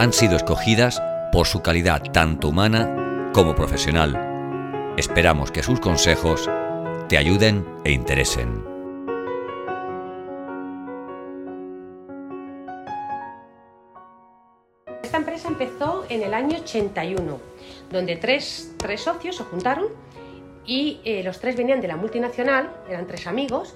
han sido escogidas por su calidad tanto humana como profesional. Esperamos que sus consejos te ayuden e interesen. Esta empresa empezó en el año 81, donde tres, tres socios se juntaron y eh, los tres venían de la multinacional, eran tres amigos,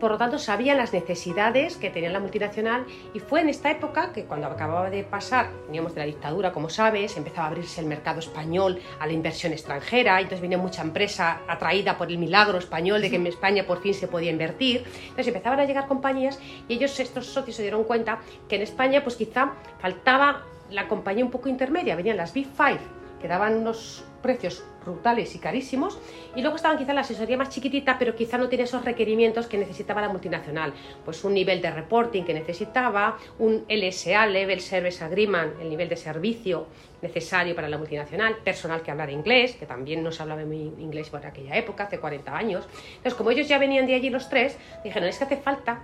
por lo tanto sabían las necesidades que tenía la multinacional y fue en esta época que cuando acababa de pasar, veníamos de la dictadura, como sabes, empezaba a abrirse el mercado español a la inversión extranjera, entonces venía mucha empresa atraída por el milagro español de que en España por fin se podía invertir, entonces empezaban a llegar compañías y ellos, estos socios, se dieron cuenta que en España pues quizá faltaba la compañía un poco intermedia, venían las Big Five, que daban unos precios brutales y carísimos, y luego estaban quizá la asesoría más chiquitita, pero quizá no tiene esos requerimientos que necesitaba la multinacional, pues un nivel de reporting que necesitaba, un LSA, Level Service Agreement, el nivel de servicio necesario para la multinacional, personal que hablara inglés, que también no se hablaba muy inglés por aquella época, hace 40 años. Entonces, como ellos ya venían de allí los tres, dijeron, es que hace falta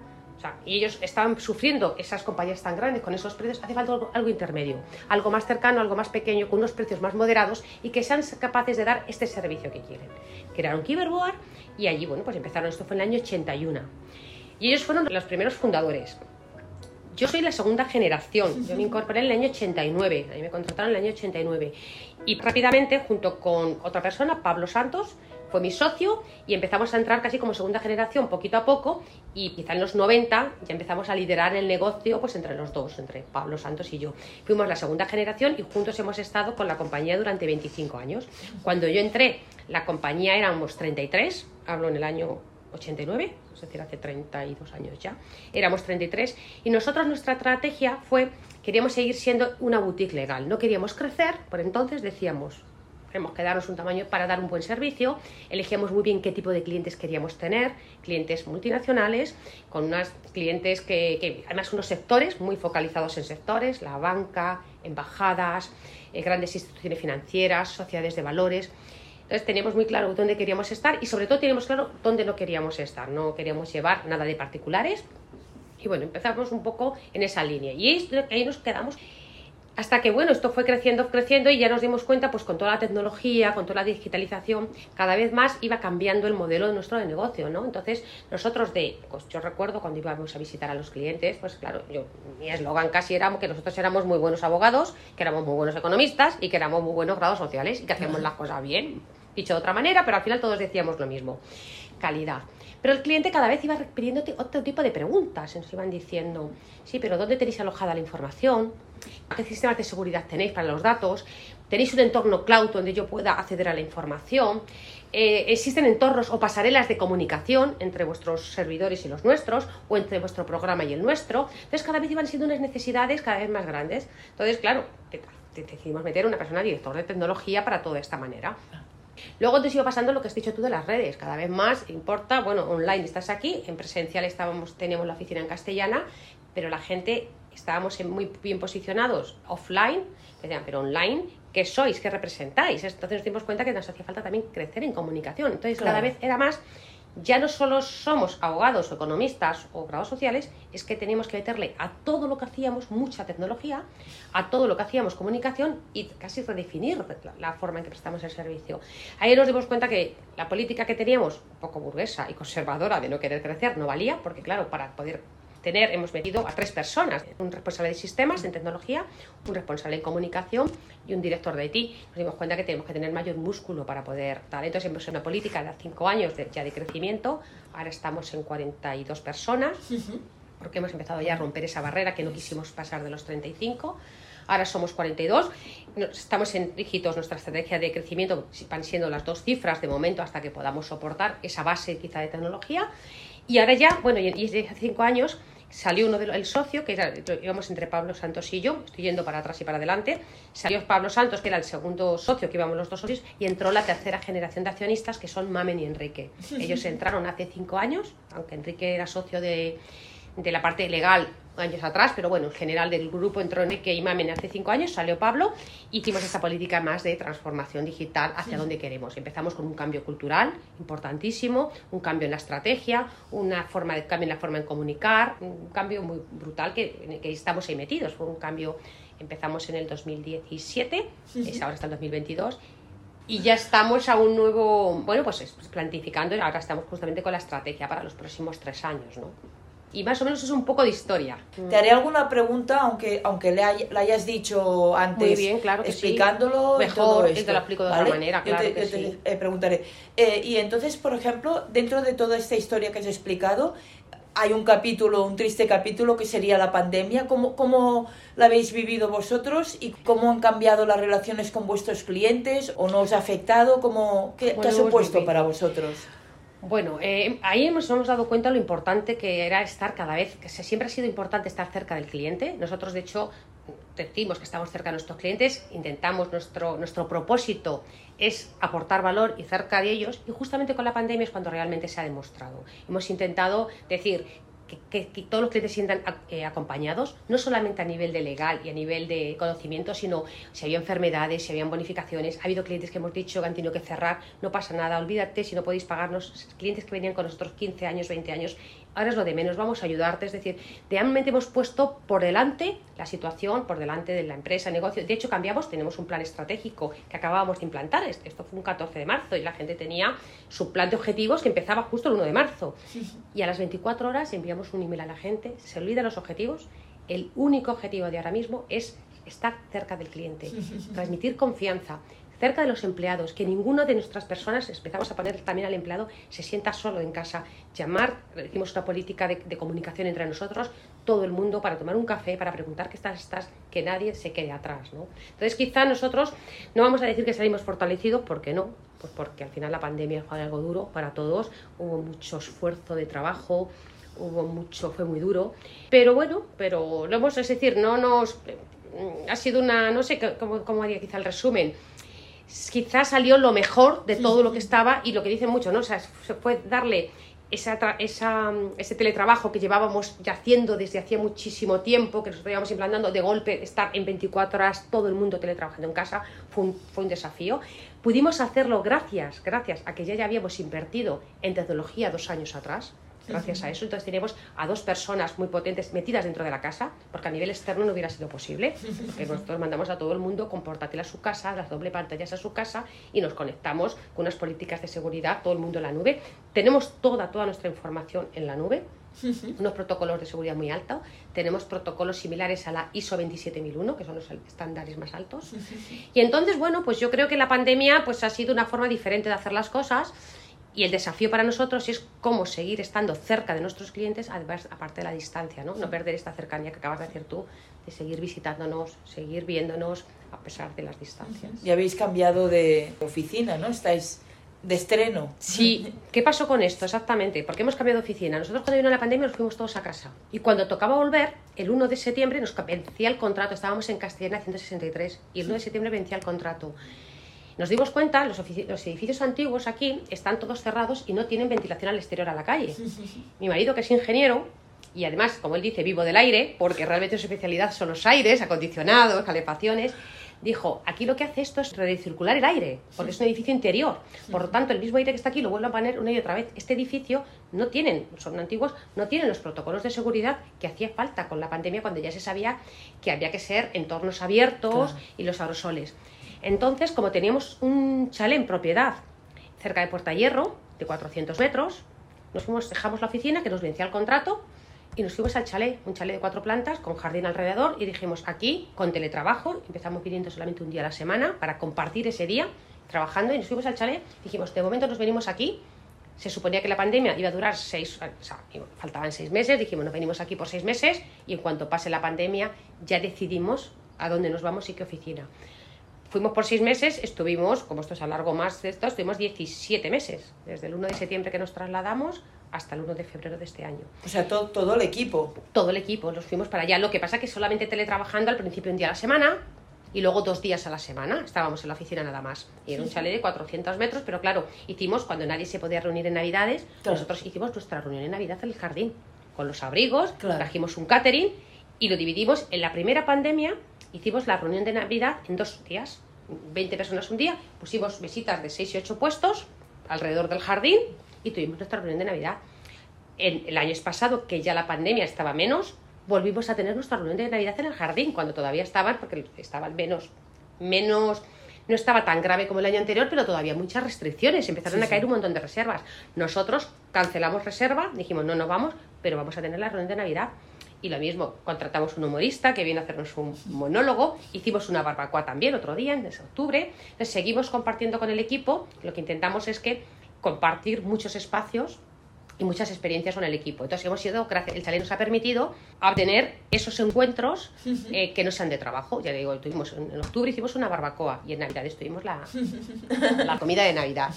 y ellos estaban sufriendo esas compañías tan grandes con esos precios, hace falta algo, intermedio, algo más cercano, algo más pequeño, con unos precios más moderados y que sean capaces de dar este servicio que quieren. Crearon Kiberboard y allí, bueno, pues empezaron, esto fue en el año 81. Y ellos fueron los primeros fundadores. Yo soy la segunda generación, yo me incorporé en el año 89, a mí me contrataron en el año 89. Y rápidamente, junto con otra persona, Pablo Santos, fue mi socio y empezamos a entrar casi como segunda generación poquito a poco y quizá en los 90 ya empezamos a liderar el negocio pues entre los dos, entre Pablo Santos y yo. Fuimos la segunda generación y juntos hemos estado con la compañía durante 25 años. Cuando yo entré, la compañía éramos 33, hablo en el año 89, es decir, hace 32 años ya, éramos 33 y nosotros nuestra estrategia fue, queríamos seguir siendo una boutique legal, no queríamos crecer, por entonces decíamos, tenemos que darnos un tamaño para dar un buen servicio. Elegíamos muy bien qué tipo de clientes queríamos tener, clientes multinacionales, con unos clientes que, además unos sectores muy focalizados en sectores, la banca, embajadas, eh, grandes instituciones financieras, sociedades de valores. Entonces teníamos muy claro dónde queríamos estar y sobre todo teníamos claro dónde no queríamos estar. No queríamos llevar nada de particulares. Y bueno, empezamos un poco en esa línea. Y ahí nos quedamos hasta que, bueno, esto fue creciendo, creciendo y ya nos dimos cuenta, pues con toda la tecnología, con toda la digitalización, cada vez más iba cambiando el modelo de nuestro negocio, ¿no? Entonces, nosotros de, pues yo recuerdo cuando íbamos a visitar a los clientes, pues claro, yo, mi eslogan casi era que nosotros éramos muy buenos abogados, que éramos muy buenos economistas y que éramos muy buenos grados sociales y que hacíamos las cosas bien, dicho de otra manera, pero al final todos decíamos lo mismo, calidad. Pero el cliente cada vez iba pidiendo otro tipo de preguntas. Nos iban diciendo, sí, pero ¿dónde tenéis alojada la información? ¿Qué sistemas de seguridad tenéis para los datos? ¿Tenéis un entorno cloud donde yo pueda acceder a la información? Eh, ¿Existen entornos o pasarelas de comunicación entre vuestros servidores y los nuestros? ¿O entre vuestro programa y el nuestro? Entonces cada vez iban siendo unas necesidades cada vez más grandes. Entonces, claro, decidimos meter una persona director de tecnología para toda esta manera. Luego te sigo pasando lo que has dicho tú de las redes. Cada vez más importa, bueno, online estás aquí, en presencial estábamos, teníamos la oficina en castellana, pero la gente estábamos muy bien posicionados offline, pero online, ¿qué sois? ¿Qué representáis? Entonces nos dimos cuenta que nos hacía falta también crecer en comunicación. Entonces cada vez era más ya no solo somos abogados o economistas o grados sociales, es que teníamos que meterle a todo lo que hacíamos mucha tecnología, a todo lo que hacíamos comunicación y casi redefinir la, forma en que prestamos el servicio. Ahí nos dimos cuenta que la política que teníamos, un poco burguesa y conservadora de no querer crecer, no valía, porque claro, para poder tener, hemos metido a tres personas, un responsable de sistemas en tecnología, un responsable en comunicación y un director de IT. Nos dimos cuenta que tenemos que tener mayor músculo para poder tal. Entonces hemos hecho una política de cinco años de, ya de crecimiento, ahora estamos en 42 personas, porque hemos empezado ya a romper esa barrera que no quisimos pasar de los 35 ahora somos 42, estamos en dígitos, nuestra estrategia de crecimiento van siendo las dos cifras de momento hasta que podamos soportar esa base quizá de tecnología. Y ahora ya, bueno, y hace cinco años salió uno del socio, que era, íbamos entre Pablo Santos y yo, estoy yendo para atrás y para adelante, salió Pablo Santos, que era el segundo socio, que íbamos los dos socios, y entró la tercera generación de accionistas, que son Mamen y Enrique. Ellos entraron hace cinco años, aunque Enrique era socio de, de la parte legal años atrás, pero bueno, en general del grupo entró Enrique y Mamen hace cinco años, salió Pablo, hicimos esta política más de transformación digital hacia donde queremos. Empezamos con un cambio cultural importantísimo, un cambio en la estrategia, una forma de cambio en la forma de comunicar, un cambio muy brutal que, que estamos ahí metidos. Fue un cambio, empezamos en el 2017, es ahora está el 2022 y ya estamos a un nuevo, bueno, pues planificando, ahora estamos justamente con la estrategia para los próximos tres años, ¿no? Y más o menos es un poco de historia. Te haré alguna pregunta, aunque, aunque le, la hayas dicho antes, Muy bien, claro explicándolo. Mejor, y te lo explico de otra manera, claro. Yo te, eh, preguntaré. Eh, y entonces, por ejemplo, dentro de toda esta historia que has explicado, hay un capítulo, un triste capítulo que sería la pandemia. ¿Cómo, ¿Cómo la habéis vivido vosotros y cómo han cambiado las relaciones con vuestros clientes o no os ha afectado? ¿Cómo, ¿Qué, ¿qué ha supuesto para vosotros? Bueno, eh, ahí nos hemos dado cuenta lo importante que era estar cada vez, que siempre ha sido importante estar cerca del cliente. Nosotros, de hecho, decimos que estamos cerca de nuestros clientes, intentamos, nuestro, nuestro propósito es aportar valor y cerca de ellos, y justamente con la pandemia es cuando realmente se ha demostrado. Hemos intentado decir que, todos los clientes se sientan eh, acompañados, no solamente a nivel de legal y a nivel de conocimiento, sino si había enfermedades, si habían bonificaciones. Ha habido clientes que hemos dicho que han tenido que cerrar, no pasa nada, olvídate si no podéis pagarnos. Clientes que venían con nosotros 15 años, 20 años, ahora es lo de menos, vamos a ayudarte. Es decir, realmente hemos puesto por delante la situación, por delante de la empresa, el negocio. De hecho, cambiamos, tenemos un plan estratégico que acabábamos de implantar. Esto fue un 14 de marzo y la gente tenía su plan de objetivos que empezaba justo el 1 de marzo. Y a las 24 horas enviamos un email a la gente, se olvida los objetivos. El único objetivo de ahora mismo es estar cerca del cliente, transmitir confianza, cerca de los empleados, que ninguno de nuestras personas, empezamos a poner también al empleado, se sienta solo en casa. Llamar, hicimos una política de, comunicación entre nosotros, todo el mundo, para tomar un café, para preguntar qué estás, estás, que nadie se quede atrás. ¿no? Entonces, quizá nosotros no vamos a decir que salimos fortalecidos, porque no, pues porque al final la pandemia fue algo duro para todos, hubo mucho esfuerzo de trabajo, hubo mucho, fue muy duro, pero bueno, pero lo hemos, es decir, no nos, ha sido una, no sé cómo, cómo haría quizá el resumen, quizás salió lo mejor de todo lo que estaba y lo que dicen mucho, ¿no? O sea, se puede darle esa, esa, ese teletrabajo que llevábamos ya haciendo desde hacía muchísimo tiempo, que nos estábamos implantando de golpe, estar en 24 horas todo el mundo teletrabajando en casa, fue un, fue un desafío. Pudimos hacerlo gracias, gracias a que ya, ya habíamos invertido en tecnología dos años atrás, gracias a eso. Entonces tenemos a dos personas muy potentes metidas dentro de la casa, porque a nivel externo no hubiera sido posible, porque nosotros mandamos a todo el mundo con portátil a su casa, las doble pantallas a su casa y nos conectamos con unas políticas de seguridad, todo el mundo en la nube. Tenemos toda, toda nuestra información en la nube, unos protocolos de seguridad muy altos. Tenemos protocolos similares a la ISO 27001, que son los estándares más altos. Y entonces, bueno, pues yo creo que la pandemia pues, ha sido una forma diferente de hacer las cosas y el desafío para nosotros es cómo seguir estando cerca de nuestros clientes, aparte de la distancia, ¿no? No perder esta cercanía que acabas de decir tú, de seguir visitándonos, seguir viéndonos a pesar de las distancias. Y habéis cambiado de oficina, ¿no? Estáis de estreno. Sí, ¿qué pasó con esto exactamente? Porque hemos cambiado de oficina. Nosotros cuando vino la pandemia nos fuimos todos a casa. Y cuando tocaba volver, el 1 de septiembre nos vencía el contrato. Estábamos en Castellana 163 y el 1 de septiembre vencía el contrato. Nos dimos cuenta, los, los, edificios antiguos aquí están todos cerrados y no tienen ventilación al exterior a la calle. Mi marido, que es ingeniero, y además, como él dice, vivo del aire, porque realmente su especialidad son los aires, acondicionados, calefacciones, dijo, aquí lo que hace esto es recircular el aire, porque es un edificio interior. Por lo tanto, el mismo aire que está aquí lo vuelve a poner una y otra vez. Este edificio no tienen, son antiguos, no tienen los protocolos de seguridad que hacía falta con la pandemia cuando ya se sabía que había que ser entornos abiertos y los aerosoles. Entonces, como teníamos un chalet en propiedad cerca de Puerta Hierro, de 400 metros, nos fuimos, dejamos la oficina, que nos vencía el contrato, y nos fuimos al chalet, un chalet de cuatro plantas, con jardín alrededor, y dijimos aquí, con teletrabajo, empezamos viniendo solamente un día a la semana para compartir ese día trabajando, y nos fuimos al chalet, dijimos, de momento nos venimos aquí, se suponía que la pandemia iba a durar seis, o sea, faltaban seis meses, dijimos, nos venimos aquí por seis meses, y en cuanto pase la pandemia ya decidimos a dónde nos vamos y qué oficina. Fuimos por seis meses, estuvimos, como esto es a largo más de esto, estuvimos 17 meses, desde el 1 de septiembre que nos trasladamos hasta el 1 de febrero de este año. O sea, todo, todo el equipo. Todo el equipo, nos fuimos para allá. Lo que pasa que solamente teletrabajando al principio un día a la semana y luego dos días a la semana. Estábamos en la oficina nada más. Y era un chalet de 400 metros, pero claro, hicimos, cuando nadie se podía reunir en Navidades, Claro. nosotros hicimos nuestra reunión en Navidad en el jardín, con los abrigos, Claro. trajimos un catering y lo dividimos. En la primera pandemia hicimos la reunión de Navidad en dos días. 20 personas un día, pusimos visitas de 6 y 8 puestos alrededor del jardín y tuvimos nuestra reunión de Navidad. En el año pasado, que ya la pandemia estaba menos, volvimos a tener nuestra reunión de Navidad en el jardín, cuando todavía estaban, porque estaban menos, menos, no estaba tan grave como el año anterior, pero todavía muchas restricciones, empezaron Sí, a caer sí. un montón de reservas. Nosotros cancelamos reserva, dijimos no, no vamos, pero vamos a tener la reunión de Navidad. Y lo mismo, contratamos un humorista que viene a hacernos un monólogo, hicimos una barbacoa también otro día, en ese octubre, Entonces, seguimos compartiendo con el equipo, lo que intentamos es que compartir muchos espacios y muchas experiencias con el equipo. Entonces hemos ido, gracias, el chalet nos ha permitido obtener esos encuentros eh, que no sean de trabajo. Ya digo, tuvimos en, octubre hicimos una barbacoa y en Navidad tuvimos la, la comida de Navidad.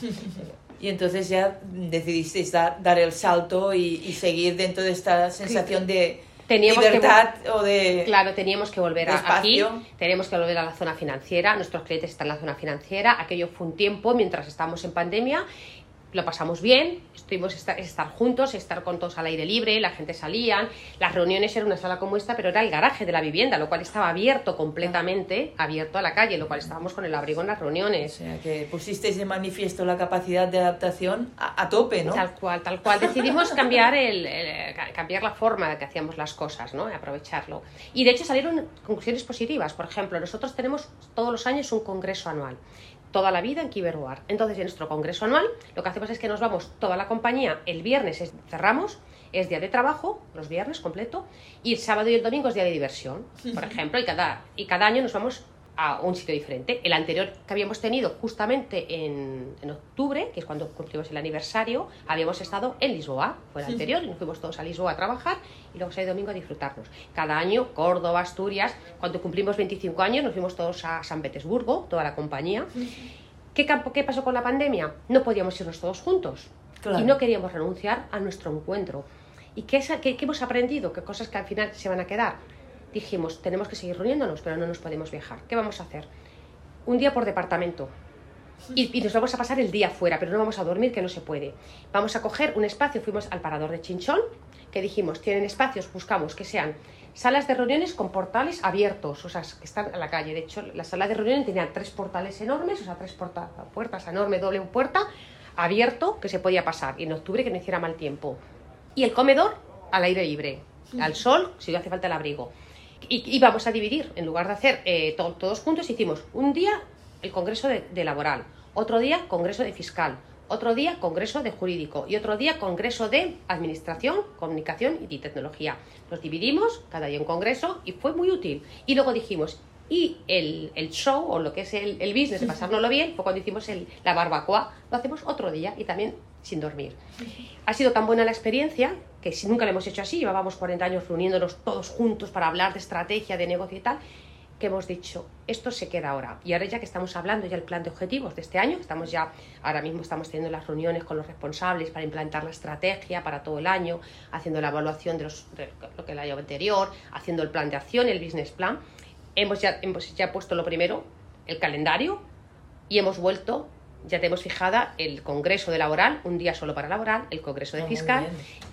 Y entonces ya decidisteis dar, dar el salto y, y seguir dentro de esta sensación de Teníamos que libertad o de... Claro, teníamos que volver a, aquí, tenemos que volver a la zona financiera, nuestros clientes están en la zona financiera, aquello fue un tiempo mientras estábamos en pandemia, lo pasamos bien, estuvimos esta- estar juntos, estar con todos al aire libre, la gente salía, las reuniones eran una sala como esta, pero era el garaje de la vivienda, lo cual estaba abierto completamente, abierto a la calle, lo cual estábamos con el abrigo en las O reuniones. sea, que pusisteis de manifiesto la capacidad de adaptación a, a tope, ¿no? Tal cual, tal cual. Decidimos cambiar, el, el- ca- cambiar la forma de que hacíamos las cosas, ¿no? Aprovecharlo. Y de hecho salieron conclusiones positivas. Por ejemplo, nosotros tenemos todos los años un congreso anual. Toda la vida en Kiberuar. Entonces, en nuestro congreso anual, lo que hacemos es que nos vamos toda la compañía el viernes, es- cerramos, es día de trabajo, los viernes completo, y el sábado y el domingo es día de diversión, por ejemplo, y cada, y cada año nos vamos a un sitio diferente. El anterior que habíamos tenido justamente en, en octubre, que es cuando cumplimos el aniversario, habíamos estado en Lisboa, fue el anterior, y nos fuimos todos a Lisboa a trabajar y luego y domingo a disfrutarnos. Cada año, Córdoba, Asturias, cuando cumplimos 25 años nos fuimos todos a San Petersburgo, toda la compañía. ¿Qué, campo- ¿Qué pasó con la pandemia? No podíamos irnos todos juntos Claro. y no queríamos renunciar a nuestro encuentro. ¿Y qué, es- qué- qué hemos aprendido? ¿Qué cosas que al final se van a quedar? Dijimos, tenemos que seguir reuniéndonos, pero no nos podemos viajar. ¿Qué vamos a hacer? Un día por departamento. Y, y nos vamos a pasar el día fuera, pero no vamos a dormir, que no se puede. Vamos a coger un espacio, fuimos al parador de Chinchón, que dijimos, tienen espacios, buscamos que sean salas de reuniones con portales abiertos, o sea, que están a la calle. De hecho, la sala de reuniones tenía tres portales enormes, o sea, tres porta- puertas enorme, doble puerta, abierto, que se podía pasar. Y en octubre que no hiciera mal tiempo. Y el comedor al aire libre, al sol, si no hace falta el abrigo. Y, y vamos a dividir, en lugar de hacer eh, to- todos juntos, hicimos un día el congreso de, de laboral, otro día congreso de fiscal, otro día congreso de jurídico y otro día congreso de administración, comunicación y tecnología. Nos dividimos, cada día un congreso, y fue muy útil. Y luego dijimos, y el, el show, o lo que es el, el business de pasárnoslo bien, fue cuando hicimos el- la barbacoa, lo hacemos otro día y también sin dormir. Ha sido tan buena la experiencia que si nunca lo hemos hecho así, llevábamos 40 años reuniéndonos todos juntos para hablar de estrategia, de negocio y tal, que hemos dicho, esto se queda ahora. Y ahora ya que estamos hablando ya el plan de objetivos de este año, estamos ya, ahora mismo estamos teniendo las reuniones con los responsables para implantar la estrategia para todo el año, haciendo la evaluación de, los, de lo que el año anterior, haciendo el plan de acción, el business plan. Hemos ya, hemos ya puesto lo primero, el calendario, y hemos vuelto, ya tenemos fijada el congreso de laboral, un día solo para laboral, el congreso de muy fiscal,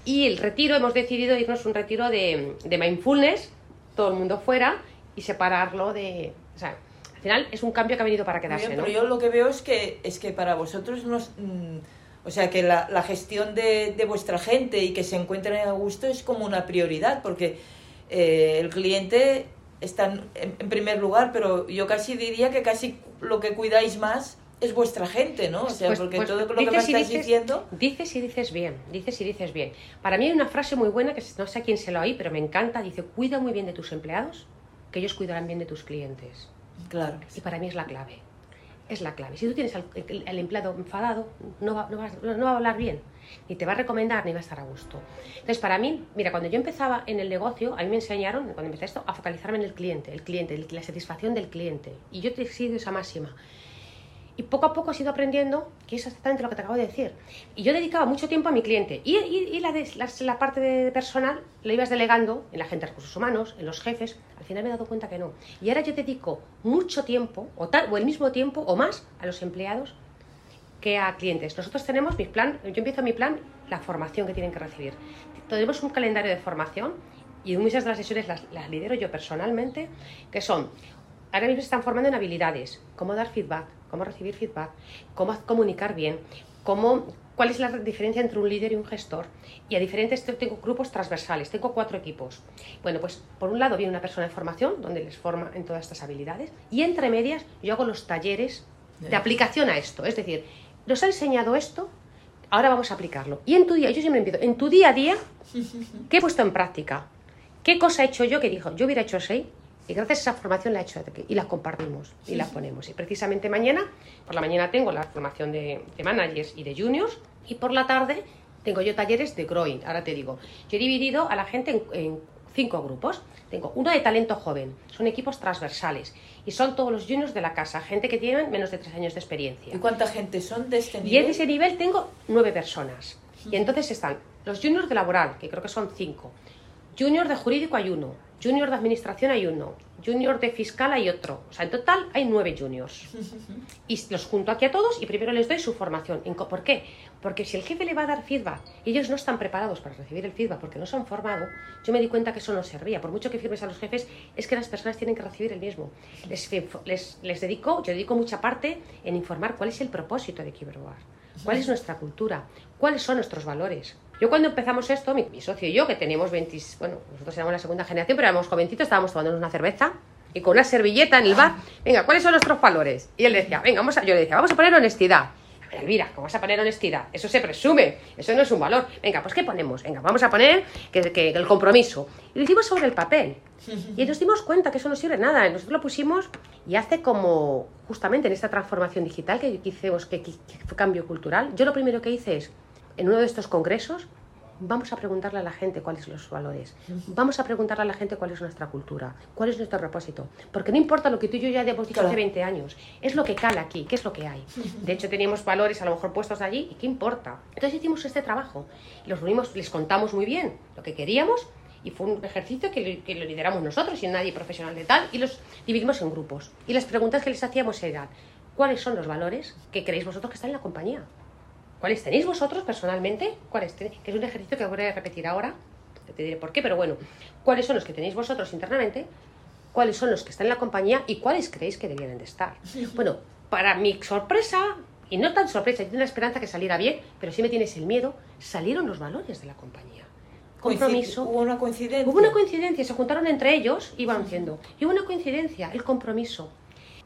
y el retiro, hemos decidido irnos un retiro de, de mindfulness, todo el mundo fuera, y separarlo de... O sea, al final es un cambio que ha venido para quedarse, bien, ¿no? Pero yo lo que veo es que, es que para vosotros, nos, mm, o sea, que la, la gestión de, de vuestra gente y que se encuentren a gusto es como una prioridad, porque eh, el cliente está en, en primer lugar, pero yo casi diría que casi lo que cuidáis más es vuestra gente, ¿no? O sea, Pues- porque pues todo lo que me dices- diciendo... Dices y dices bien, dices y dices bien. Para mí hay una frase muy buena que no sé a quién se lo oí, pero me encanta. Dice, cuida muy bien de tus empleados, que ellos cuidarán bien de tus clientes. Claro. Y para mí es la clave. Es la clave. Si tú tienes al el- el empleado enfadado, no va, no, va, no va a hablar bien, ni te va a recomendar, ni va a estar a gusto. Entonces, para mí, mira, cuando yo empezaba en el negocio, a mí me enseñaron, cuando empecé esto, a focalizarme en el cliente, el cliente, la satisfacción del cliente. Y yo te sigo esa máxima. Y poco a poco has ido aprendiendo que es exactamente lo que te acabo de decir. Y yo dedicaba mucho tiempo a mi cliente. Y, y, la, de, la, parte de personal la ibas delegando en la gente de recursos humanos, en los jefes. Al final me he dado cuenta que no. Y ahora yo dedico mucho tiempo, o, tal, o el mismo tiempo, o más, a los empleados que a clientes. Nosotros tenemos mi plan, yo empiezo mi plan, la formación que tienen que recibir. Tenemos un calendario de formación y muchas de las sesiones las, las lidero yo personalmente, que son ahora mismo se están formando en habilidades, cómo dar feedback, cómo recibir feedback, cómo comunicar bien, cómo, cuál es la diferencia entre un líder y un gestor. Y a diferentes tengo grupos transversales, tengo cuatro equipos. Bueno, pues por un lado viene una persona de formación, donde les forma en todas estas habilidades, y entre medias yo hago los talleres de aplicación a esto. Es decir, nos ha enseñado esto, ahora vamos a aplicarlo. Y en tu día, yo siempre empiezo, en tu día a día, ¿qué he puesto en práctica? ¿Qué cosa he hecho yo que dijo, yo hubiera hecho así? Y gracias a esa formación la he hecho y la compartimos y la ponemos. Y precisamente mañana, por la mañana tengo la formación de, managers y de juniors y por la tarde tengo yo talleres de growing. Ahora te digo, yo he dividido a la gente en, cinco grupos. Tengo uno de talento joven, son equipos transversales y son todos los juniors de la casa, gente que tienen menos de tres años de experiencia. ¿Y cuánta gente son de este nivel? Y en ese nivel tengo nueve personas. Y entonces están los juniors de laboral, que creo que son cinco. Junior de jurídico hay uno, junior de administración hay uno, junior de fiscal hay otro. O sea, en total hay nueve juniors. Y los junto aquí a todos y primero les doy su formación. ¿Por qué? Porque si el jefe le va a dar feedback y ellos no están preparados para recibir el feedback porque no se han formado, yo me di cuenta que eso no servía. Por mucho que firmes a los jefes, es que las personas tienen que recibir el mismo. Les, les, dedico, yo dedico mucha parte en informar cuál es el propósito de Kiberbar, cuál es nuestra cultura, cuáles son nuestros valores. Yo cuando empezamos esto, mi, socio y yo, que teníamos 20, bueno, nosotros éramos la segunda generación, pero éramos jovencitos, estábamos tomándonos una cerveza y con una servilleta en el bar, venga, ¿cuáles son nuestros valores? Y él decía, venga, vamos a, yo le decía, vamos a poner honestidad. Elvira, ¿cómo vas a poner honestidad? Eso se presume, eso no es un valor. Venga, pues ¿qué ponemos? Venga, vamos a poner que, que el compromiso. Y lo hicimos sobre el papel. Y nos dimos cuenta que eso no sirve nada. Nosotros lo pusimos y hace como, justamente en esta transformación digital que hicimos, que, que fue cambio cultural, yo lo primero que hice es, en uno de estos congresos, vamos a preguntarle a la gente cuáles son los valores, vamos a preguntarle a la gente cuál es nuestra cultura, cuál es nuestro propósito, porque no importa lo que tú y yo ya hemos dicho hace 20 años, es lo que cala aquí, qué es lo que hay. De hecho, teníamos valores a lo mejor puestos allí y qué importa. Entonces hicimos este trabajo los reunimos, les contamos muy bien lo que queríamos y fue un ejercicio que, que lo lideramos nosotros y nadie profesional de tal y los dividimos en grupos. Y las preguntas que les hacíamos eran, ¿cuáles son los valores que creéis vosotros que están en la compañía? ¿Cuáles tenéis vosotros personalmente? ¿Cuáles tenéis? Que es un ejercicio que voy a repetir ahora. Te diré por qué, pero bueno. ¿Cuáles son los que tenéis vosotros internamente? ¿Cuáles son los que están en la compañía? ¿Y cuáles creéis que deberían de estar? Bueno, para mi sorpresa, y no tan sorpresa, yo tenía la esperanza que saliera bien, pero sí me tienes el miedo, salieron los valores de la compañía. Compromiso. Hubo una coincidencia. Hubo una coincidencia, se juntaron entre ellos y van haciendo. Y hubo una coincidencia, el compromiso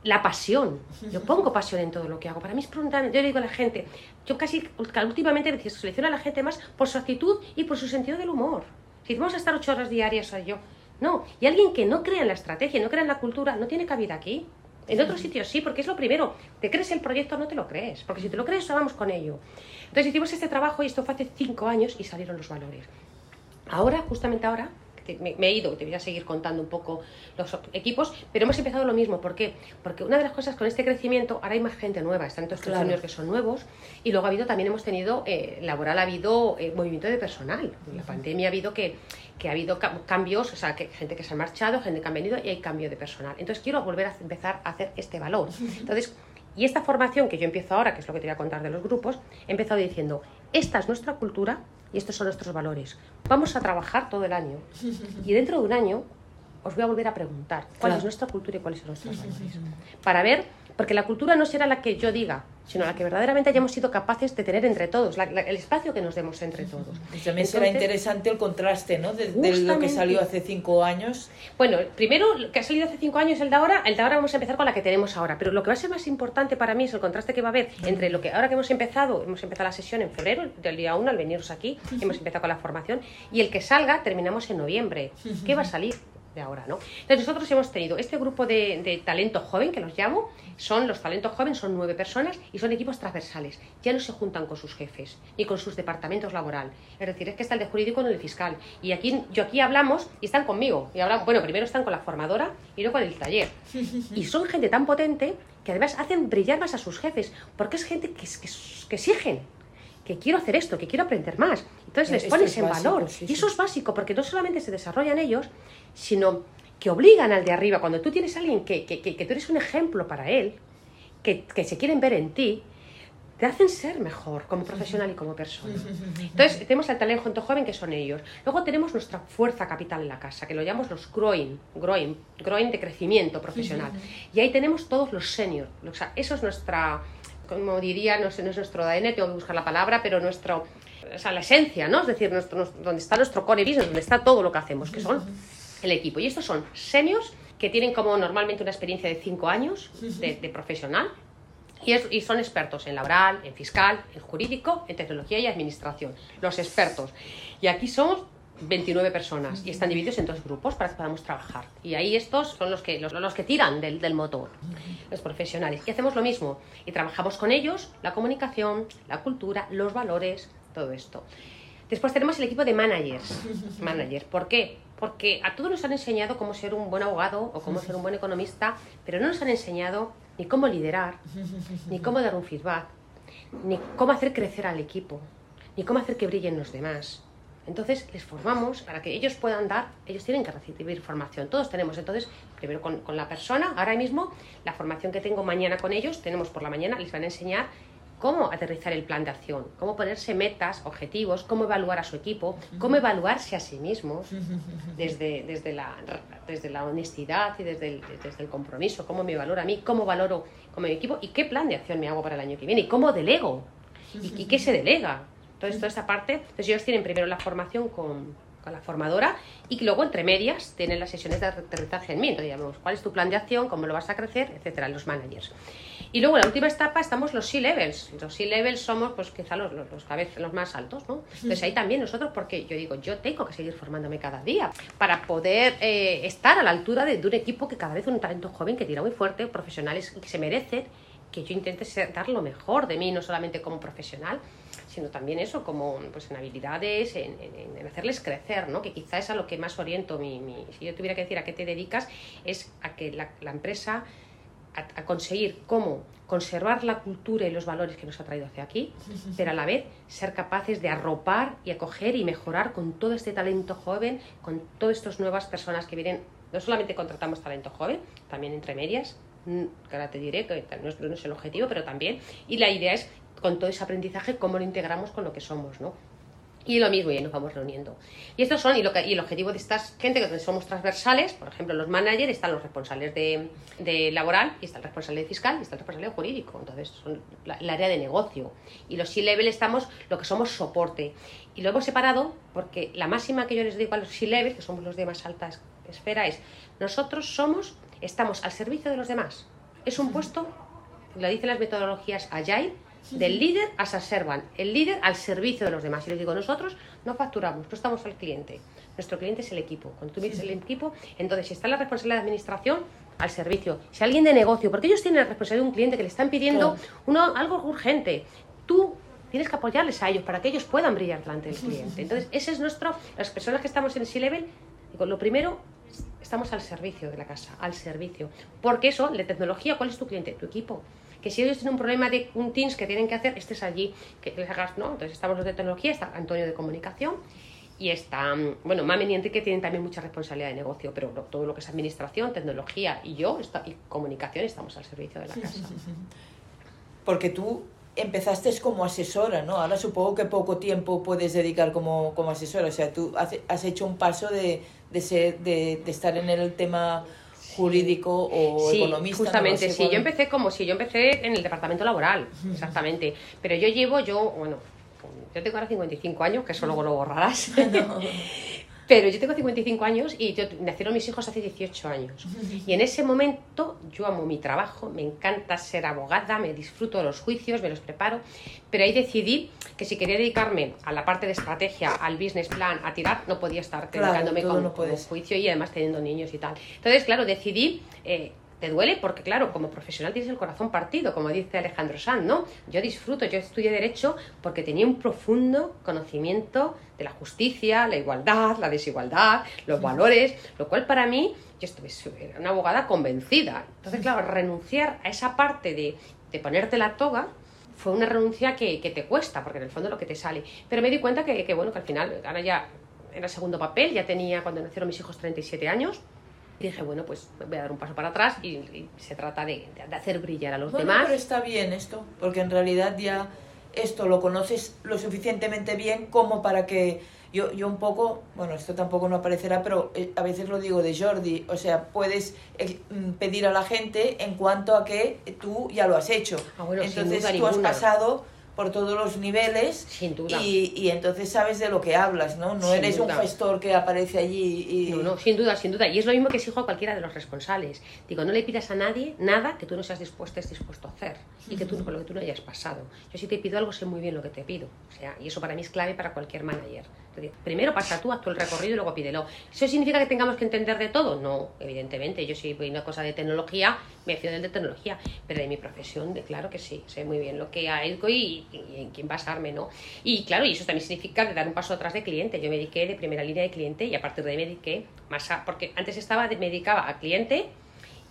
la pasión. Yo pongo pasión en todo lo que hago. Para mí es espontáneo. Yo le digo a la gente, yo casi últimamente selecciono a la gente más por su actitud y por su sentido del humor. Si vamos a estar ocho horas diarias, soy yo. No. Y alguien que no crea en la estrategia, no crea en la cultura, no tiene cabida aquí. En otros sitios sí, porque es lo primero. ¿Te crees el proyecto no te lo crees? Porque si te lo crees, vamos con ello. Entonces hicimos este trabajo y esto fue hace cinco años y salieron los valores. Ahora, justamente ahora, me, he ido, te voy a seguir contando un poco los equipos, pero hemos empezado lo mismo. ¿Por qué? Porque una de las cosas con este crecimiento, ahora hay más gente nueva, están todos estos claro. que son nuevos, y luego ha habido, también hemos tenido, eh, laboral ha habido eh, movimiento de personal. En la pandemia ha habido que, que ha habido cambios, o sea, que gente que se ha marchado, gente que ha venido y hay cambio de personal. Entonces quiero volver a empezar a hacer este valor. Entonces, y esta formación que yo empiezo ahora, que es lo que te voy a contar de los grupos, he empezado diciendo, esta es nuestra cultura, y estos son nuestros valores. Vamos a trabajar todo el año y dentro de un año os voy a volver a preguntar cuál es nuestra cultura y cuáles son nuestros valores. Para ver porque la cultura no será la que yo diga, sino la que verdaderamente hayamos sido capaces de tener entre todos, el espacio que nos demos entre todos. Y también será interesante el contraste, ¿no? De, lo que salió hace cinco años. Bueno, primero, que ha salido hace cinco años el de ahora, el de ahora vamos a empezar con la que tenemos ahora, pero lo que va a ser más importante para mí es el contraste que va a haber entre lo que ahora que hemos empezado, hemos empezado la sesión en febrero, del día 1 al veniros aquí, hemos empezado con la formación, y el que salga terminamos en noviembre. ¿Qué va a salir? De ahora, ¿no? Entonces nosotros hemos tenido este grupo de, de talento joven, que los llamo, son los talentos jóvenes, son nueve personas y son equipos transversales. Ya no se juntan con sus jefes ni con sus departamentos laboral. Es decir, es que está el de jurídico y el fiscal. Y aquí, yo aquí hablamos y están conmigo. Y hablamos, bueno, primero están con la formadora y luego con el taller. Y son gente tan potente que además hacen brillar más a sus jefes, porque es gente que, que exigen que quiero hacer esto, que quiero aprender más. Entonces les pones en valor. y eso es básico, porque no solamente se desarrollan ellos, sino que obligan al de arriba. Cuando tú tienes a alguien que, que, que, tú eres un ejemplo para él, que, se quieren ver en ti, te hacen ser mejor como profesional y como persona. Entonces, tenemos el talento joven que son ellos. Luego tenemos nuestra fuerza capital en la casa, que lo llamamos los growing, growing, growing de crecimiento profesional. Y ahí tenemos todos los seniors. O sea, eso es nuestra, como diría, no, sé, no es nuestro ADN, tengo que buscar la palabra, pero nuestro, o sea, la esencia, ¿no? Es decir, nuestro, donde está nuestro core business, donde está todo lo que hacemos, que son el equipo. Y estos son seniors que tienen como normalmente una experiencia de cinco años de, profesional y, y, son expertos en laboral, en fiscal, en jurídico, en tecnología y administración. Los expertos. Y aquí somos 29 personas y están divididos en dos grupos para que podamos trabajar. Y ahí estos son los que, los, los que tiran del, del, motor, los profesionales. Y hacemos lo mismo. Y trabajamos con ellos la comunicación, la cultura, los valores, todo esto. Después tenemos el equipo de managers. Managers. ¿Por qué? Porque a todos nos han enseñado cómo ser un buen abogado o cómo ser un buen economista, pero no nos han enseñado ni cómo liderar, ni cómo dar un feedback, ni cómo hacer crecer al equipo, ni cómo hacer que brillen los demás. Entonces les formamos para que ellos puedan dar, ellos tienen que recibir formación, todos tenemos. Entonces, primero con, con, la persona, ahora mismo, la formación que tengo mañana con ellos, tenemos por la mañana, les van a enseñar cómo aterrizar el plan de acción, cómo ponerse metas, objetivos, cómo evaluar a su equipo, cómo evaluarse a sí mismos desde, desde, la, desde la honestidad y desde el, desde el compromiso, cómo me valoro a mí, cómo valoro como mi equipo y qué plan de acción me hago para el año que viene y cómo delego y, qué se delega. Entonces, toda esta parte, entonces ellos tienen primero la formación con, con la formadora y luego entre medias tienen las sesiones de aterrizaje en mí. Entonces, digamos, cuál es tu plan de acción, cómo lo vas a crecer, etcétera, los managers. Y luego en la última etapa estamos los C-levels. Los C-levels somos pues quizá los, los, los, más altos, ¿no? Entonces ahí también nosotros, porque yo digo, yo tengo que seguir formándome cada día para poder eh, estar a la altura de, un equipo que cada vez un talento joven, que tira muy fuerte, profesionales que se merecen, que yo intente dar lo mejor de mí, no solamente como profesional, sino también eso, como pues, en habilidades, en, en, hacerles crecer, ¿no? que quizá es a lo que más oriento mi, mi, Si yo tuviera que decir a qué te dedicas, es a que la, la empresa a, conseguir cómo conservar la cultura y los valores que nos ha traído hacia aquí, pero a la vez ser capaces de arropar y acoger y mejorar con todo este talento joven, con todas estas nuevas personas que vienen. No solamente contratamos talento joven, también entre medias, mm, que ahora te diré que no es, no es el objetivo, pero también. Y la idea es, con todo ese aprendizaje, cómo lo integramos con lo que somos, ¿no? y lo mismo, y nos vamos reuniendo. Y estos son, y, lo que, el objetivo de estas gente que somos transversales, por ejemplo, los managers, están los responsables de, laboral, y está el responsable de fiscal, y está el responsable de jurídico. Entonces, son el área de negocio. Y los C-level estamos lo que somos soporte. Y lo hemos separado porque la máxima que yo les digo a los C-level, que somos los de más alta esfera, es nosotros somos, estamos al servicio de los demás. Es un puesto, lo dicen las metodologías Agile, del líder a servan, el líder al servicio de los demás. Y les digo, nosotros no facturamos, no estamos al cliente. Nuestro cliente es el equipo. Cuando tú miras el equipo, entonces si está la responsabilidad de administración, al servicio. Si alguien de negocio, porque ellos tienen la responsabilidad de un cliente que le están pidiendo uno, algo urgente, tú tienes que apoyarles a ellos para que ellos puedan brillar delante del cliente. Entonces, ese es nuestro, las personas que estamos en C-Level, lo primero, estamos al servicio de la casa, al servicio. Porque eso, de tecnología, ¿cuál es tu cliente? Tu equipo que si ellos tienen un problema de un Teams que tienen que hacer, estés allí, que les hagas, ¿no? Entonces estamos los de tecnología, está Antonio de comunicación y está, bueno, Mamen y Enrique tienen también mucha responsabilidad de negocio, pero todo lo que es administración, tecnología y yo y comunicación estamos al servicio de la casa. Porque tú empezaste como asesora, ¿no? Ahora supongo que poco tiempo puedes dedicar como, como asesora, o sea, tú has, hecho un paso de, de, ser, de, de estar en el tema jurídico o sí, economista. Justamente, sí, yo empecé como si yo empecé en el departamento laboral, exactamente. Pero yo llevo, yo, bueno, yo tengo ahora 55 años, que eso luego lo borrarás. Pero yo tengo 55 años y yo, nacieron mis hijos hace 18 años. Y en ese momento yo amo mi trabajo, me encanta ser abogada, me disfruto de los juicios, me los preparo. Pero ahí decidí que si quería dedicarme a la parte de estrategia, al business plan, a tirar, no podía estar Claro, dedicándome con, no con juicio y además teniendo niños y tal. Entonces, claro, decidí... eh, te duele porque, claro, como profesional tienes el corazón partido, como dice Alejandro Sanz, ¿no? Yo disfruto, yo estudié Derecho porque tenía un profundo conocimiento de la justicia, la igualdad, la desigualdad, los valores, lo cual para mí, yo estuve una abogada convencida. Entonces, claro, renunciar a esa parte de, de ponerte la toga fue una renuncia que, que te cuesta, porque en el fondo lo que te sale. Pero me di cuenta que, que, bueno, que al final, ahora ya era segundo papel, ya tenía cuando nacieron mis hijos 37 años, y dije, bueno, pues voy a dar un paso para atrás y, y se trata de, de hacer brillar a los Bueno, demás. pero está bien esto, porque en realidad ya esto lo conoces lo suficientemente bien como para que yo, yo un poco, bueno, esto tampoco no aparecerá, pero eh, a veces lo digo de Jordi, o sea, puedes eh, pedir a la gente en cuanto a que tú ya lo has hecho. Ah, bueno, entonces tú has pasado por todos los niveles Sin duda. y, y entonces sabes de lo que hablas, ¿no? No Sin eres duda. un gestor que aparece allí y... No, no, sin duda, sin duda. Y es lo mismo que exijo a cualquiera de los responsables. Digo, no le pidas a nadie nada que tú no seas dispuesto, estés dispuesto a hacer y que tú, con lo que tú no hayas pasado. Yo si te pido algo, sé muy bien lo que te pido. O sea, y eso para mí es clave para cualquier manager. Primero pasa tú, haz tú el recorrido y luego pídelo. ¿Eso significa que tengamos que entender de todo? No, evidentemente. Yo si voy a una cosa de tecnología, me fío del de tecnología. Pero de mi profesión, claro que sí. Sé muy bien lo que hay y, y en quién basarme, ¿no? Y claro, y eso también significa de dar un paso atrás de cliente. Yo me dediqué de primera línea de cliente y a partir de ahí me dediqué más a... Porque antes estaba, me dedicaba a cliente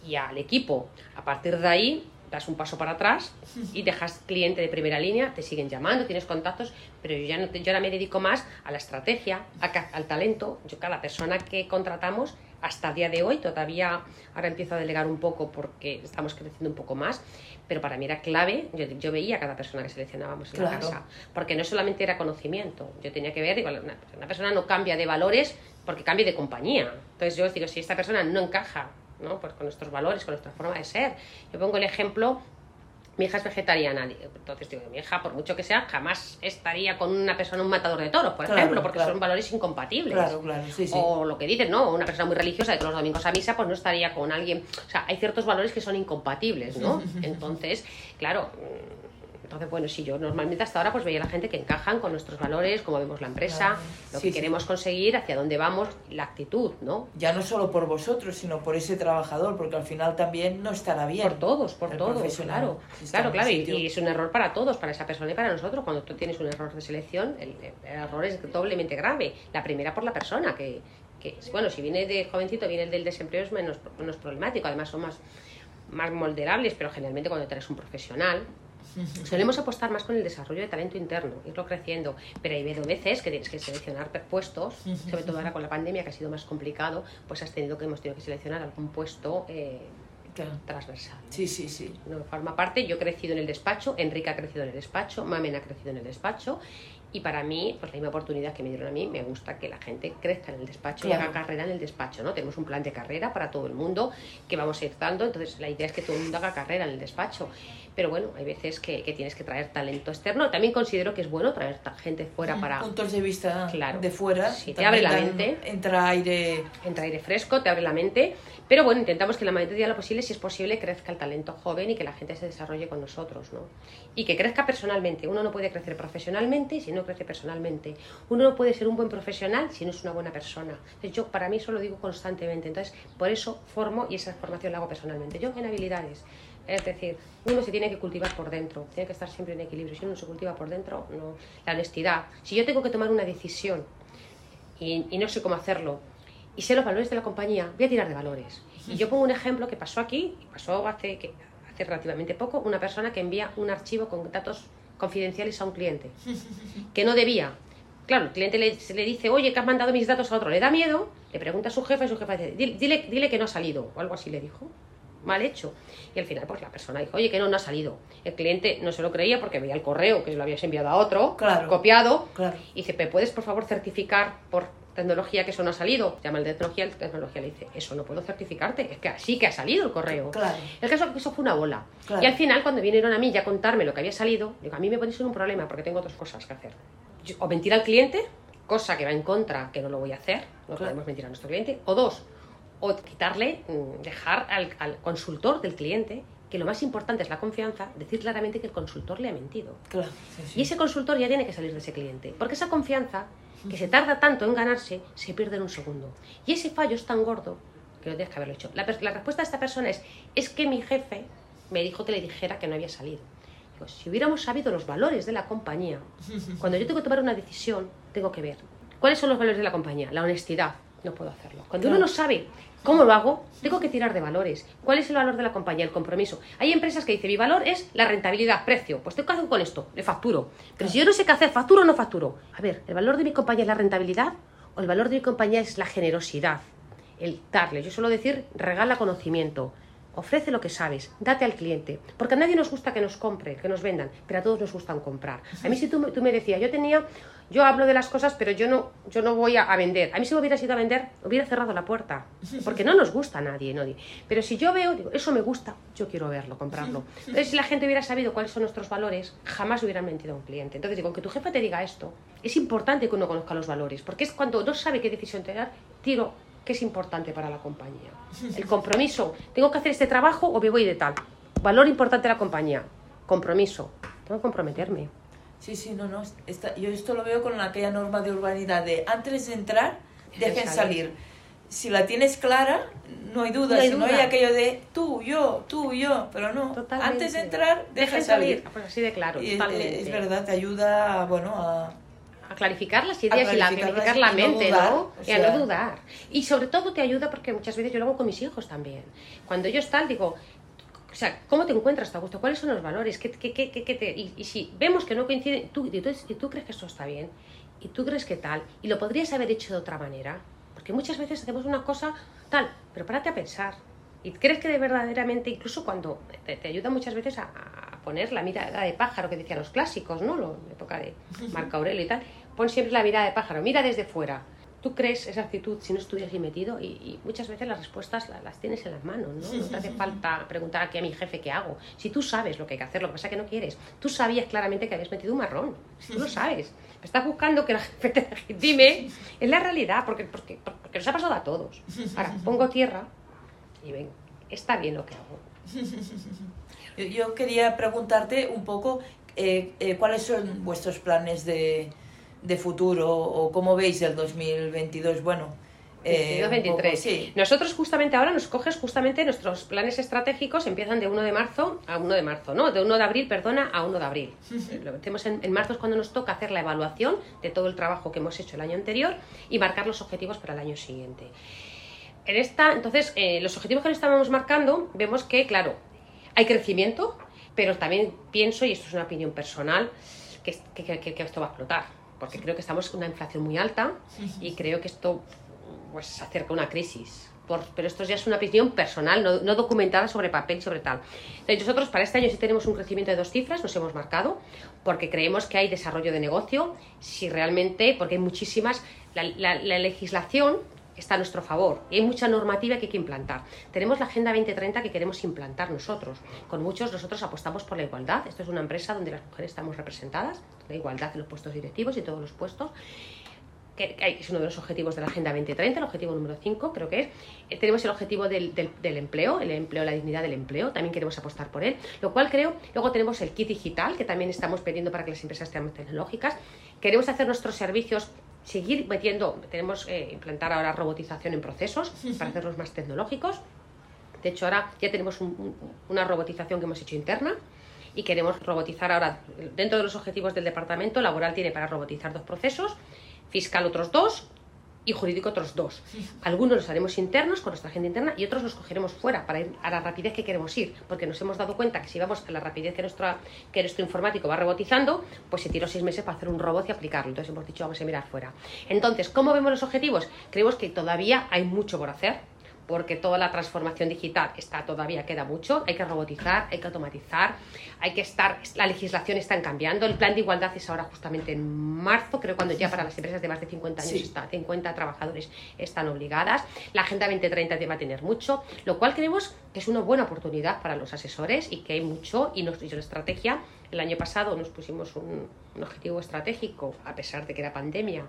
y al equipo. A partir de ahí das un paso para atrás y dejas cliente de primera línea, te siguen llamando, tienes contactos, pero yo ya no te- yo ahora me dedico más a la estrategia, a al talento. Yo cada persona que contratamos hasta el día de hoy, todavía ahora empiezo a delegar un poco porque estamos creciendo un poco más, pero para mí era clave, yo, yo veía a cada persona que seleccionábamos en la Claro. casa, porque no solamente era conocimiento, yo tenía que ver, digo, una, una persona no cambia de valores porque cambie de compañía. Entonces yo digo, si esta persona no encaja ¿no? Pues con nuestros valores, con nuestra forma de ser. Yo pongo el ejemplo, mi hija es vegetariana, entonces digo, mi hija, por mucho que sea, jamás estaría con una persona, un matador de toros, por Claro, ejemplo, porque claro. son valores incompatibles. Claro, claro, sí, sí. O lo que dices, ¿no? Una persona muy religiosa de que los domingos a misa, pues no estaría con alguien. O sea, hay ciertos valores que son incompatibles, ¿no? Entonces, claro. Entonces, bueno, sí, yo normalmente hasta ahora pues veía a la gente que encajan con nuestros valores, cómo vemos la empresa, lo Sí, que sí. queremos conseguir, hacia dónde vamos, la actitud, ¿no? Ya no solo por vosotros, sino por ese trabajador, porque al final también no estará bien. Por todos, por todos, claro. si Claro, claro, y, es un error para todos, para esa persona y para nosotros. Cuando tú tienes un error de selección, el, el error es doblemente grave. La primera por la persona, que, que bueno, si viene de jovencito, viene del desempleo, es menos, menos problemático. Además, son más, más molderables, pero generalmente cuando traes un profesional, Solemos apostar más con el desarrollo de talento interno, irlo creciendo, pero hay veces que tienes que seleccionar puestos, sobre todo ahora con la pandemia que ha sido más complicado, pues has tenido que hemos tenido que seleccionar algún puesto eh, Claro. transversal. Sí, sí, sí. No forma parte, yo he crecido en el despacho, Enrique ha crecido en el despacho, Mamen ha crecido en el despacho y para mí, pues la misma oportunidad que me dieron a mí, me gusta que la gente crezca en el despacho y Claro. haga carrera en el despacho, ¿no? Tenemos un plan de carrera para todo el mundo que vamos a ir dando, entonces la idea es que todo el mundo haga carrera en el despacho. Pero bueno, hay veces que, que tienes que traer talento externo. También considero que es bueno traer gente fuera para Puntos de vista Claro. de fuera. Sí, te abre la mente. Entra aire. entra aire fresco, te abre la mente, pero bueno, intentamos que la medida de lo posible, si es posible, crezca el talento joven y que la gente se desarrolle con nosotros, ¿no? Y que crezca personalmente. Uno no puede crecer profesionalmente si no crece personalmente. Uno no puede ser un buen profesional si no es una buena persona. Entonces, yo para mí eso lo digo constantemente. Entonces, por eso formo y esa formación la hago personalmente. Yo en habilidades. Es decir, uno se tiene que cultivar por dentro, tiene que estar siempre en equilibrio. Si uno no se cultiva por dentro, no. La honestidad. Si yo tengo que tomar una decisión y, no sé cómo hacerlo, y sé los valores de la compañía, voy a tirar de valores. Y yo pongo un ejemplo que pasó aquí, pasó hace, relativamente poco, una persona que envía un archivo con datos confidenciales a un cliente, que no debía. Claro, el cliente le, se le dice, oye, que has mandado mis datos a otro, le da miedo, le pregunta a su jefe y su jefe dice, "Dile- dile, dile que no ha salido, o algo así le dijo. Mal hecho. Y al final, pues la persona dijo, oye, que no, no ha salido. El cliente no se lo creía porque veía el correo que lo habías enviado a otro, Claro. copiado, Claro. y dice, ¿me puedes por favor certificar por tecnología que eso no ha salido? Llama al de tecnología, el tecnología le dice, eso no puedo certificarte, es que sí que ha salido el correo. Claro. El caso es que eso fue una bola. Y al final, cuando vinieron a mí ya a contarme lo que había salido, digo, a mí me ponéis en un problema porque tengo dos cosas que hacer. Yo- o mentir al cliente cosa que va en contra, que no lo voy a hacer, no podemos mentir a nuestro cliente. O dos, o quitarle, mm, dejar al, al consultor del cliente, que lo más importante es la confianza, decir claramente que el consultor le ha mentido. Claro, sí, sí. Y ese consultor ya tiene que salir de ese cliente, porque esa confianza, que se tarda tanto en ganarse, se pierde en un segundo. Y ese fallo es tan gordo que lo tienes que haberlo hecho. La, la respuesta de esta persona es, es que mi jefe me dijo que le dijera que no había salido. Digo, si hubiéramos sabido los valores de la compañía, cuando yo tengo que tomar una decisión, tengo que ver cuáles son los valores de la compañía. La honestidad, no puedo hacerlo. Cuando uno no sabe cómo lo hago, tengo que tirar de valores. ¿Cuál es el valor de la compañía? El compromiso. Hay empresas que dicen, mi valor es la rentabilidad, precio. Pues tengo que hacer con esto, le facturo. Pero si yo no sé qué hacer, facturo o no facturo. A ver, ¿el valor de mi compañía es la rentabilidad o el valor de mi compañía es la generosidad? El darle. Yo suelo decir, regala conocimiento. Ofrece lo que sabes, date al cliente. Porque a nadie nos gusta que nos compre, que nos vendan, pero a todos nos gustan comprar. A mí si tú, tú me decías, yo tenía, yo hablo de las cosas, pero yo no, yo no voy a, a vender. A mí si me hubieras ido a vender, hubiera cerrado la puerta. Porque no nos gusta a nadie, nadie. Pero si yo veo, digo, eso me gusta, yo quiero verlo, comprarlo. Entonces si la gente hubiera sabido cuáles son nuestros valores, jamás hubieran mentido a un cliente. Entonces digo, que tu jefe te diga esto, es importante que uno conozca los valores, porque es cuando no sabe qué decisión tomar, tiro que es importante para la compañía. El compromiso. Tengo que hacer este trabajo o me voy de tal. Valor importante de la compañía. Compromiso. Tengo que comprometerme. Sí, sí, no, no. esta- yo esto lo veo con aquella norma de urbanidad de antes de entrar, dejen salir. Si la tienes clara, no hay duda. No hay si no hay aquello de tú, yo, tú, yo, pero no. Totalmente. Antes de entrar, deja Dejen salir. Pues así de claro, Y es, totalmente. es verdad, te ayuda, bueno, a... a clarificar las ideas A y clarificarlas clarificar la no mente, dudar, ¿no? o y a no dudar. Y sobre todo te ayuda porque muchas veces yo lo hago con mis hijos también. Cuando ellos tal, digo, o sea, ¿cómo te encuentras a gusto? ¿Cuáles son los valores? ¿Qué, qué, qué, qué- te... y, y si vemos que no coinciden, tú, y, tú, y tú crees que esto está bien, y tú crees que tal, y lo podrías haber hecho de otra manera, porque muchas veces hacemos una cosa tal, pero párate a pensar. Y crees que de verdaderamente, incluso cuando te, te ayuda muchas veces a, a poner la mirada de pájaro que decían los clásicos, ¿no? Lo, en época de Marco Aurelio y tal, pon siempre la mirada de pájaro, mira desde fuera. Tú crees esa actitud si no estudias y metido y, y muchas veces las respuestas la- las tienes en las manos, ¿no? No te hace falta preguntar aquí a mi jefe qué hago. Si tú sabes lo que hay que hacer, lo que pasa es que no quieres. Tú sabías claramente que habías metido un marrón. Si tú lo sabes. Estás buscando que la jefe te legitime. Es la realidad, porque, porque, porque nos ha pasado a todos. Ahora, pongo tierra y ven, está bien lo que hago. Yo, yo quería preguntarte un poco eh, eh, cuáles son vuestros planes de, de futuro o cómo veis el 2022. Bueno, eh, 22, un 23. poco, sí. Nosotros justamente ahora nos coges justamente nuestros planes estratégicos empiezan de 1 de marzo a 1 de marzo, ¿no? De 1 de abril, perdona, a 1 de abril. Eh, Lo metemos en, en marzo es cuando nos toca hacer la evaluación de todo el trabajo que hemos hecho el año anterior y marcar los objetivos para el año siguiente. En esta, entonces, eh, los objetivos que le estábamos marcando, vemos que, claro, hay crecimiento, pero también pienso, y esto es una opinión personal, que, es- que- que- que esto va a explotar, porque creo que estamos en una inflación muy alta y creo que esto pues, acerca una crisis. Por- pero esto ya es una opinión personal, no, no documentada sobre papel, sobre tal. Entonces, nosotros para este año sí tenemos un crecimiento de dos cifras, nos hemos marcado, porque creemos que hay desarrollo de negocio, si realmente, porque hay muchísimas, la- la legislación está a nuestro favor y hay mucha normativa que hay que implantar. Tenemos la Agenda 2030 que queremos implantar nosotros. Con muchos nosotros apostamos por la igualdad. Esto es una empresa donde las mujeres estamos representadas, la igualdad en los puestos directivos y todos los puestos que es uno de los objetivos de la Agenda 2030, el objetivo número 5 creo que es. Eh, tenemos el objetivo del empleo, el empleo, la dignidad del empleo, también queremos apostar por él, lo cual creo, luego tenemos el kit digital, que también estamos pidiendo para que las empresas sean más tecnológicas, queremos hacer nuestros servicios, seguir metiendo, tenemos eh, implantar ahora robotización en procesos para hacerlos más tecnológicos, de hecho, ahora ya tenemos un- un- una robotización que hemos hecho interna y queremos robotizar ahora, dentro de los objetivos del departamento, laboral tiene para robotizar dos procesos, fiscal otros dos y jurídico otros dos. Algunos los haremos internos con nuestra agenda interna y otros los cogeremos fuera para ir a la rapidez que queremos ir, porque nos hemos dado cuenta que si vamos a la rapidez que, nuestra, que nuestro informático va robotizando, pues se tiró seis meses para hacer un robot y aplicarlo. Entonces hemos dicho, vamos a mirar fuera. Entonces, ¿cómo vemos los objetivos? Creemos que todavía hay mucho por hacer porque toda la transformación digital está todavía queda mucho, hay que robotizar, hay que automatizar, hay que estar, la legislación está cambiando, el plan de igualdad es ahora justamente en marzo, creo cuando ya para las empresas de más de 50 años Sí. está, 50 trabajadores están obligadas, la Agenda 2030 va a tener mucho, lo cual creemos que es una buena oportunidad para los asesores y que hay mucho y nos la estrategia, el año pasado nos pusimos un, un objetivo estratégico, a pesar de que era pandemia,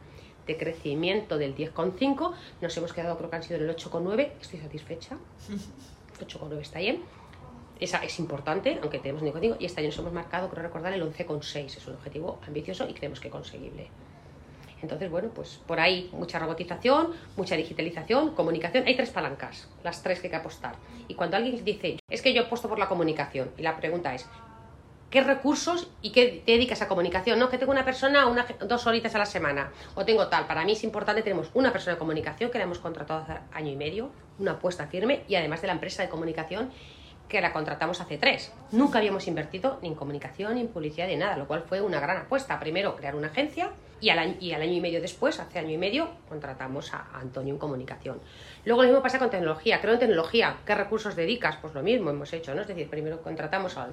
de crecimiento del 10,5, nos hemos quedado, creo que han sido en el 8,9, estoy satisfecha. 8,9 está bien. Esa es importante, aunque tenemos un código, y este año nos hemos marcado, creo recordar, el 11,6. Es un objetivo ambicioso y creemos que conseguible. Entonces, bueno, pues por ahí mucha robotización, mucha digitalización, comunicación. Hay tres palancas, las tres que hay que apostar. Y cuando alguien dice, es que yo apuesto por la comunicación, y la pregunta es, ¿qué recursos y qué dedicas a comunicación? No, que tengo una persona una, dos horitas a la semana, o tengo tal. Para mí es importante, tenemos una persona de comunicación que la hemos contratado hace año y medio, una apuesta firme, y además de la empresa de comunicación que la contratamos hace tres. Nunca habíamos invertido ni en comunicación, ni en publicidad, ni nada, lo cual fue una gran apuesta. Primero, crear una agencia y al, año, y al año y medio después, hace año y medio, contratamos a Antonio en comunicación. Luego lo mismo pasa con tecnología. Creo en tecnología. ¿Qué recursos dedicas? Pues lo mismo hemos hecho, ¿no? Es decir, primero contratamos al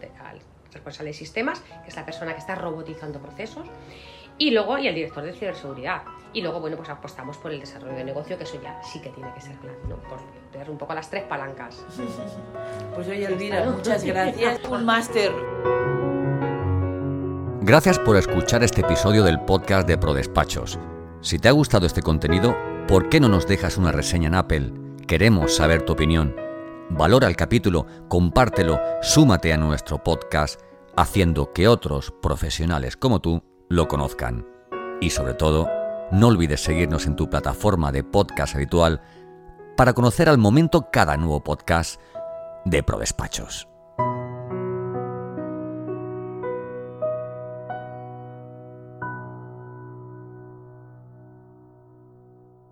responsable de sistemas, que es la persona que está robotizando procesos, y luego y el director de ciberseguridad. Y luego, bueno, pues apostamos por el desarrollo de negocio, que eso ya sí que tiene que ser claro, ¿no? Por tener un poco las tres palancas. Pues oye, Elvira, muchas gracias. Un máster. Gracias por escuchar este episodio del podcast de ProDespachos. Si te ha gustado este contenido, ¿por qué no nos dejas una reseña en Apple? Queremos saber tu opinión. Valora el capítulo, compártelo, súmate a nuestro podcast, haciendo que otros profesionales como tú lo conozcan. Y sobre todo, no olvides seguirnos en tu plataforma de podcast habitual para conocer al momento cada nuevo podcast de ProDespachos.